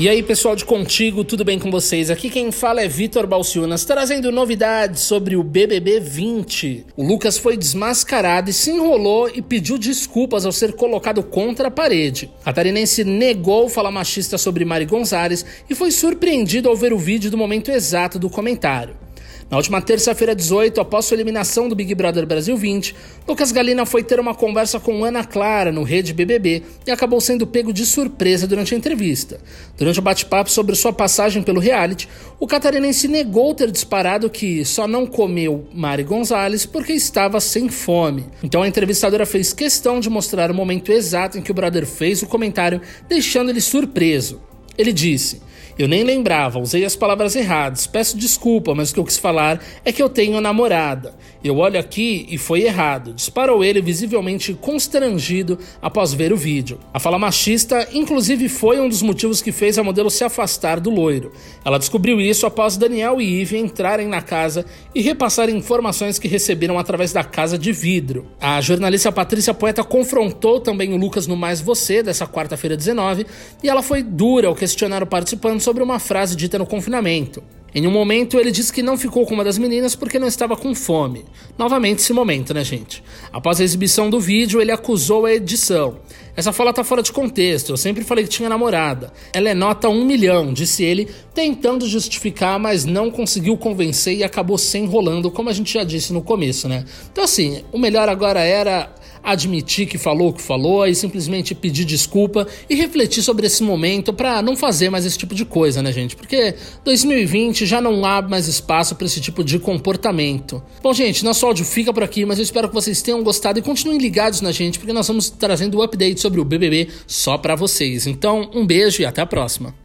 E aí, pessoal de Contigo, tudo bem com vocês? Aqui quem fala é Vitor Balciunas, trazendo novidades sobre o BBB 20. O Lucas foi desmascarado e se enrolou e pediu desculpas ao ser colocado contra a parede. A tarinense negou falar machista sobre Mari Gonzalez e foi surpreendido ao ver o vídeo do momento exato do comentário. Na última terça-feira, 18, após sua eliminação do Big Brother Brasil 20, Lucas Galina foi ter uma conversa com Ana Clara no Rede BBB e acabou sendo pego de surpresa durante a entrevista. Durante o bate-papo sobre sua passagem pelo reality, o catarinense negou ter disparado que só não comeu Mari Gonzalez porque estava sem fome. Então a entrevistadora fez questão de mostrar o momento exato em que o brother fez o comentário, deixando ele surpreso. Ele disse: eu nem lembrava, usei as palavras erradas. Peço desculpa, mas o que eu quis falar é que eu tenho namorada. Eu olho aqui e foi errado. Disparou ele visivelmente constrangido após ver o vídeo. A fala machista, inclusive, foi um dos motivos que fez a modelo se afastar do loiro. Ela descobriu isso após Daniel e Eve entrarem na casa e repassarem informações que receberam através da casa de vidro. A jornalista Patrícia Poeta confrontou também o Lucas no Mais Você dessa quarta-feira 19 e ela foi dura ao questionar o participante sobre uma frase dita no confinamento. Em um momento, ele disse que não ficou com uma das meninas porque não estava com fome. Novamente, esse momento, né, gente? Após a exibição do vídeo, ele acusou a edição. Essa fala tá fora de contexto, eu sempre falei que tinha namorada. Ela é nota um milhão, disse ele, tentando justificar, mas não conseguiu convencer e acabou se enrolando, como a gente já disse no começo, né? Então, assim, o melhor agora era admitir que falou o que falou e simplesmente pedir desculpa e refletir sobre esse momento para não fazer mais esse tipo de coisa, né, gente? Porque 2020 já não há mais espaço para esse tipo de comportamento. Bom, gente, nosso áudio fica por aqui, mas eu espero que vocês tenham gostado e continuem ligados na gente, porque nós vamos trazendo o update sobre o BBB só para vocês. Então, um beijo e até a próxima.